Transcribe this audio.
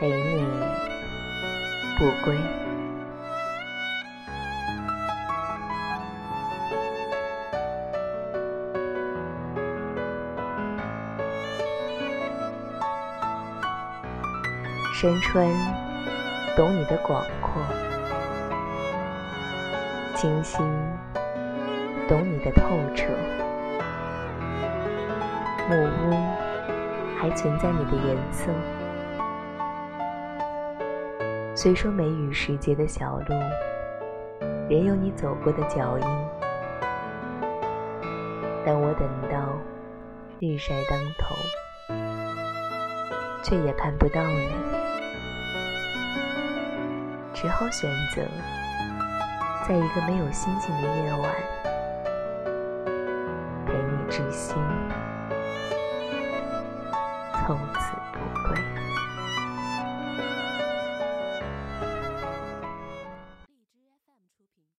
陪你不归。山川懂你的广阔，清新懂你的透彻，木屋还存在你的颜色。虽说梅雨时节的小路，仍有你走过的脚印，但我等到日晒当头，却也看不到你，只好选择在一个没有星星的夜晚，陪你知心，从此。